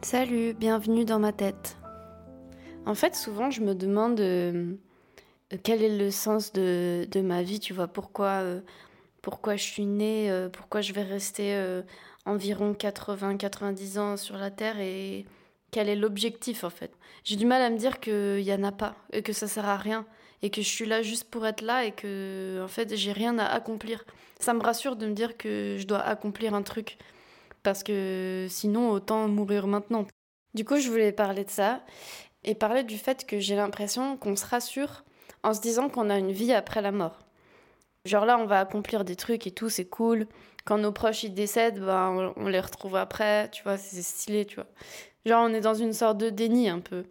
Salut, bienvenue dans ma tête. En fait, souvent, je me demande euh, quel est le sens de, ma vie, tu vois, pourquoi, euh, pourquoi je suis née, euh, pourquoi je vais rester environ 80-90 ans sur la Terre et quel est l'objectif, en fait? J'ai du mal à me dire qu'il n'y en a pas et que ça sert à rien et que je suis là juste pour être là et que, en fait, j'ai rien à accomplir. Ça me rassure de me dire que je dois accomplir un truc parce que sinon autant mourir maintenant. Du coup, je voulais parler de ça et parler du fait que j'ai l'impression qu'on se rassure en se disant qu'on a une vie après la mort. Genre là, on va accomplir des trucs et tout, c'est cool. Quand nos proches ils décèdent, ben, on les retrouve après, tu vois, c'est stylé, tu vois. Genre on est dans une sorte de déni un peu.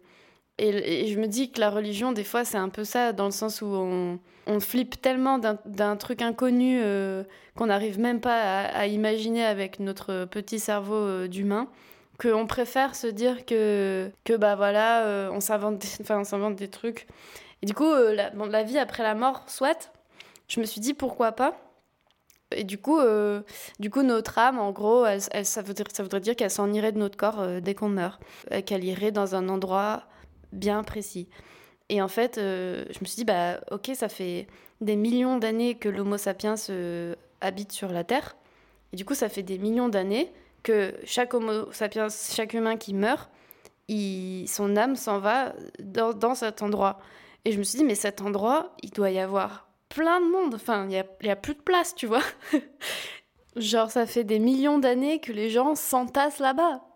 Et, je me dis que la religion, des fois, c'est un peu ça, dans le sens où on, flippe tellement d'un truc inconnu euh, qu'on n'arrive même pas à, imaginer avec notre petit cerveau euh, d'humain, qu'on préfère se dire que, que bah voilà, euh, on s'invente des, trucs. Et du coup, euh, la, vie après la mort, soit, je me suis dit pourquoi pas. Et du coup, euh, du coup, notre âme, en gros, ça, voudrait, dire qu'elle s'en irait de notre corps dès qu'on meurt, qu'elle irait dans un endroit bien précis. Et en fait, euh, je me suis dit, bah, ok, ça fait des millions d'années que l'Homo sapiens euh, habite sur la Terre. Et du coup, ça fait des millions d'années que chaque Homo sapiens, chaque humain qui meurt, son âme s'en va dans, cet endroit. Et je me suis dit, mais cet endroit, il doit y avoir plein de monde. Enfin, il n'y y a plus de place, tu vois. Genre, ça fait des millions d'années que les gens s'entassent là-bas.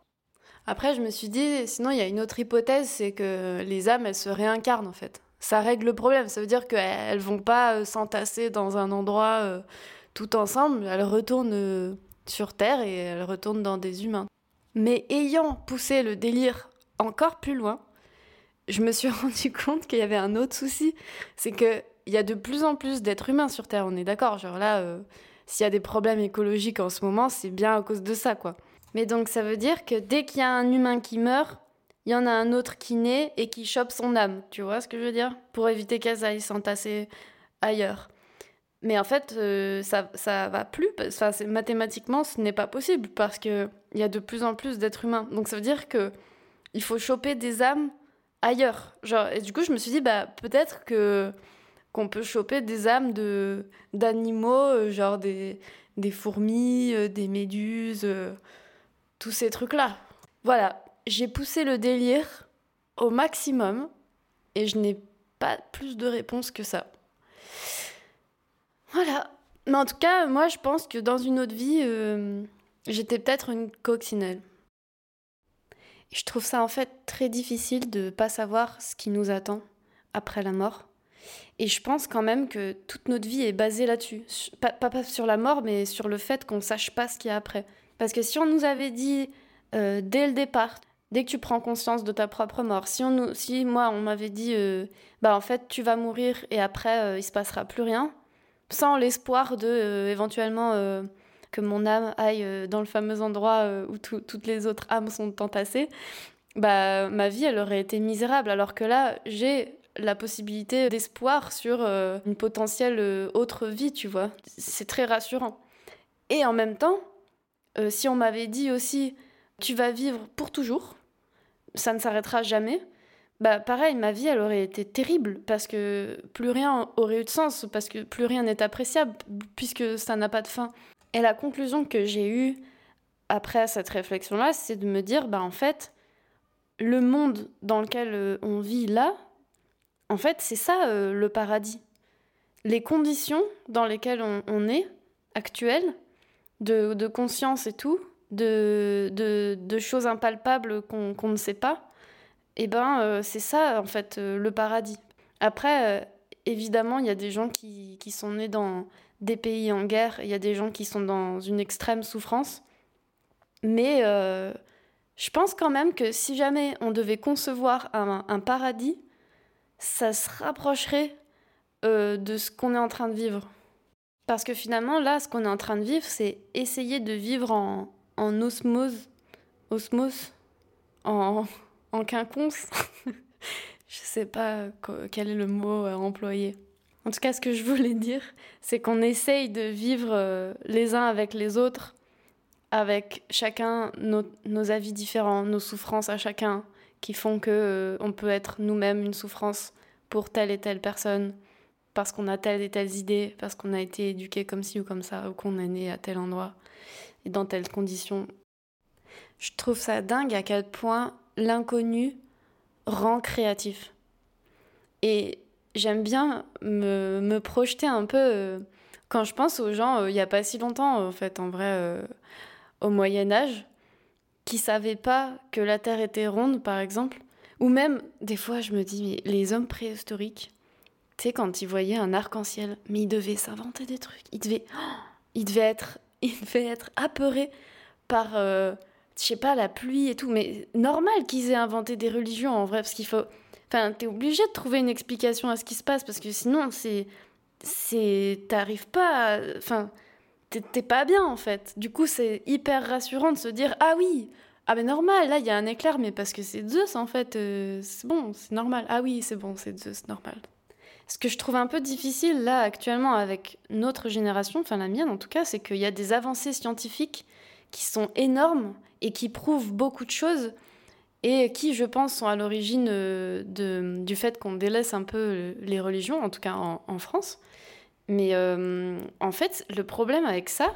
Après, je me suis dit, sinon, il y a une autre hypothèse, c'est que les âmes, elles se réincarnent, en fait. Ça règle le problème. Ça veut dire qu'elles vont pas euh, s'entasser dans un endroit euh, tout ensemble. Elles retournent euh, sur Terre et elles retournent dans des humains. Mais ayant poussé le délire encore plus loin, je me suis rendu compte qu'il y avait un autre souci. C'est que il y a de plus en plus d'êtres humains sur Terre, on est d'accord. Genre là, s'il y a des problèmes écologiques en ce moment, c'est bien à cause de ça, quoi. Mais donc ça veut dire que dès qu'il y a un humain qui meurt, il y en a un autre qui naît et qui chope son âme. Tu vois ce que je veux dire? Pour éviter qu'elle aille s'entasser ailleurs. Mais en fait, euh, ça, ça va plus. Enfin, mathématiquement, ce n'est pas possible parce qu'il y a de plus en plus d'êtres humains. Donc ça veut dire que il faut choper des âmes ailleurs. Genre, et du coup, je me suis dit, bah, peut-être que qu'on peut choper des âmes de d'animaux, euh, genre des, des fourmis, euh, des méduses, tous ces trucs-là. Voilà, j'ai poussé le délire au maximum et je n'ai pas plus de réponses que ça. Voilà. Mais en tout cas, moi, je pense que dans une autre vie, euh, j'étais peut-être une coccinelle. Je trouve ça en fait très difficile de pas savoir ce qui nous attend après la mort. Et je pense quand même que toute notre vie est basée là-dessus. Pas, pas, pas, sur la mort, mais sur le fait qu'on sache pas ce qu'il y a après. Parce que si on nous avait dit euh, dès le départ, dès que tu prends conscience de ta propre mort, si, on nous, si moi on m'avait dit, euh, bah en fait tu vas mourir et après euh, il se passera plus rien, sans l'espoir de euh, éventuellement que mon âme aille dans le fameux endroit où toutes les autres âmes sont entassées, bah ma vie elle aurait été misérable. Alors que là j'ai la possibilité d'espoir sur une potentielle autre vie, tu vois. C'est très rassurant. Et en même temps, euh, si on m'avait dit aussi, tu vas vivre pour toujours, ça ne s'arrêtera jamais, bah pareil, ma vie, elle aurait été terrible, parce que plus rien aurait eu de sens, parce que plus rien n'est appréciable, puisque ça n'a pas de fin. Et la conclusion que j'ai eue après cette réflexion-là, c'est de me dire, bah en fait, le monde dans lequel on vit là, en fait, c'est ça euh, le paradis. Les conditions dans lesquelles on, on est, actuelles, de, conscience et tout, de, de, choses impalpables qu'on qu ne sait pas, et eh ben euh, c'est ça en fait euh, le paradis. Après, euh, évidemment, il y a des gens qui, qui sont nés dans des pays en guerre, il y a des gens qui sont dans une extrême souffrance, mais je pense quand même que si jamais on devait concevoir un, un paradis, ça se rapprocherait de ce qu'on est en train de vivre. Parce que finalement, là, ce qu'on est en train de vivre, c'est essayer de vivre en, en osmose, osmose, en, en quinconce. je sais pas quel est le mot à employer. En tout cas, ce que je voulais dire, c'est qu'on essaye de vivre euh, les uns avec les autres avec chacun nos, avis différents, nos souffrances à chacun, qui font que euh, on peut être nous-mêmes une souffrance pour telle et telle personne, parce qu'on a telle et telle idée, parce qu'on a été éduqué comme ci ou comme ça, ou qu'on est né à tel endroit et dans telles conditions. Je trouve ça dingue à quel point l'inconnu rend créatif. Et j'aime bien me, me, projeter un peu euh, quand je pense aux gens, euh, il n'y a pas si longtemps, en fait, en vrai, au Moyen Âge qui savaient pas que la Terre était ronde, par exemple. Ou même, des fois, je me dis, mais les hommes préhistoriques, tu sais, quand ils voyaient un arc-en-ciel, mais ils devaient s'inventer des trucs. Ils devaient, être, devaient être apeurés par, euh, je sais pas, la pluie et tout. Mais normal qu'ils aient inventé des religions, en vrai, parce qu'il faut... Enfin, t'es obligé de trouver une explication à ce qui se passe, parce que sinon, c'est... c'est T'arrives pas. Enfin t'es pas bien en fait. Du coup, c'est hyper rassurant de se dire ah oui, ah mais normal, là il y a un éclair, mais parce que c'est Zeus en fait, euh, c'est bon, c'est normal. Ah oui, c'est bon, c'est Zeus, normal. Ce que je trouve un peu difficile là actuellement avec notre génération, enfin la mienne en tout cas, c'est qu'il y a des avancées scientifiques qui sont énormes et qui prouvent beaucoup de choses et qui, je pense, sont à l'origine euh, du fait qu'on délaisse un peu les religions, en tout cas en France. Mais euh, en fait, le problème avec ça,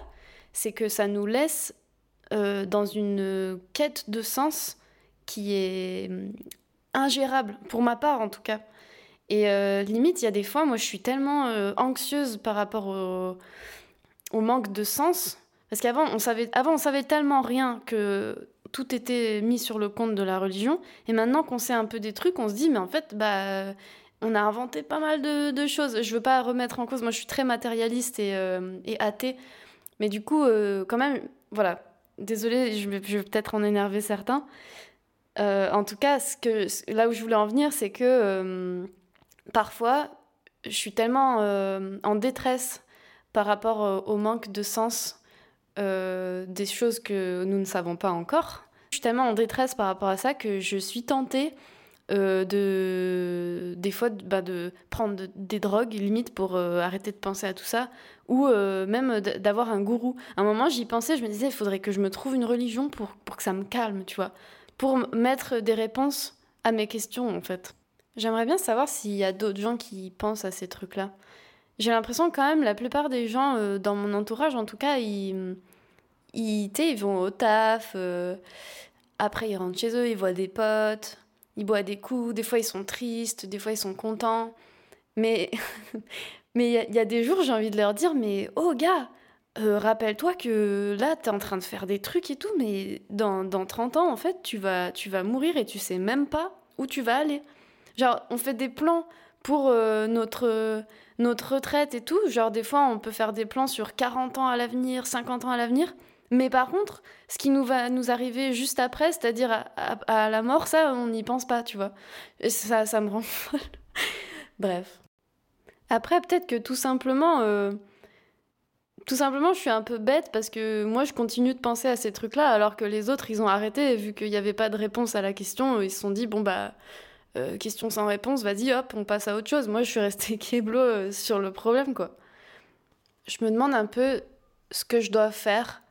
c'est que ça nous laisse euh, dans une quête de sens qui est euh, ingérable, pour ma part en tout cas. Et limite, il y a des fois, moi je suis tellement anxieuse par rapport au, manque de sens. Parce qu'avant, on savait, on savait tellement rien que tout était mis sur le compte de la religion. Et maintenant qu'on sait un peu des trucs, on se dit, mais en fait, bah, on a inventé pas mal de, choses. Je veux pas remettre en cause, moi je suis très matérialiste et, euh, athée, mais du coup, euh, quand même, voilà. Désolée, je vais, peut-être en énerver certains. Euh, en tout cas, ce que, là où je voulais en venir, c'est que parfois, je suis tellement en détresse par rapport au manque de sens des choses que nous ne savons pas encore. Je suis tellement en détresse par rapport à ça que je suis tentée euh, de des fois bah, de prendre des drogues limite pour euh, arrêter de penser à tout ça ou euh, même d'avoir un gourou à un moment j'y pensais je me disais il faudrait que je me trouve une religion pour, pour que ça me calme tu vois pour mettre des réponses à mes questions en fait j'aimerais bien savoir s'il y a d'autres gens qui pensent à ces trucs là j'ai l'impression quand même la plupart des gens dans mon entourage en tout cas ils ils, ils vont au taf après ils rentrent chez eux ils voient des potes ils boivent des coups, des fois ils sont tristes, des fois ils sont contents. Mais mais il y, a des jours, j'ai envie de leur dire mais oh gars, euh, rappelle-toi que là tu es en train de faire des trucs et tout mais dans, dans 30 ans en fait, tu vas tu vas mourir et tu sais même pas où tu vas aller. Genre on fait des plans pour euh, notre notre retraite et tout, genre des fois on peut faire des plans sur 40 ans à l'avenir, 50 ans à l'avenir. Mais par contre, ce qui nous va nous arriver juste après, c'est-à-dire à, la mort, ça, on n'y pense pas, tu vois. Et ça, ça me rend folle. Bref. Après, peut-être que tout simplement, euh, tout simplement, je suis un peu bête parce que moi, je continue de penser à ces trucs-là, alors que les autres, ils ont arrêté, vu qu'il n'y avait pas de réponse à la question, ils se sont dit, bon, bah, euh, question sans réponse, vas-y, hop, on passe à autre chose. Moi, je suis restée kéblo euh, sur le problème, quoi. Je me demande un peu ce que je dois faire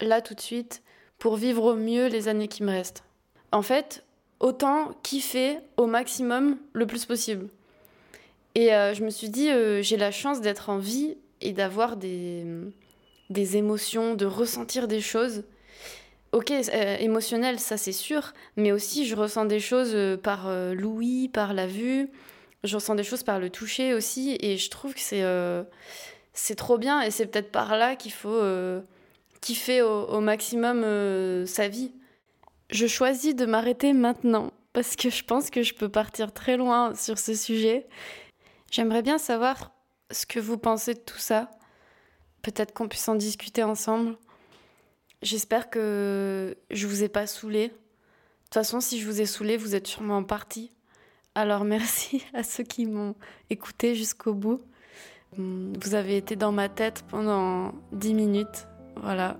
là tout de suite pour vivre au mieux les années qui me restent. En fait, autant kiffer au maximum le plus possible. Et euh, je me suis dit, j'ai la chance d'être en vie et d'avoir des, des émotions, de ressentir des choses. Ok, euh, émotionnel, ça c'est sûr, mais aussi je ressens des choses par l'ouïe, par la vue, je ressens des choses par le toucher aussi, et je trouve que c'est trop bien, et c'est peut-être par là qu'il faut kiffer au, maximum euh, sa vie. Je choisis de m'arrêter maintenant parce que je pense que je peux partir très loin sur ce sujet. J'aimerais bien savoir ce que vous pensez de tout ça. Peut-être qu'on puisse en discuter ensemble. J'espère que je vous ai pas saoulé. De toute façon, si je vous ai saoulé, vous êtes sûrement parti. Alors merci à ceux qui m'ont écouté jusqu'au bout. Vous avez été dans ma tête pendant 10 minutes. Voilà.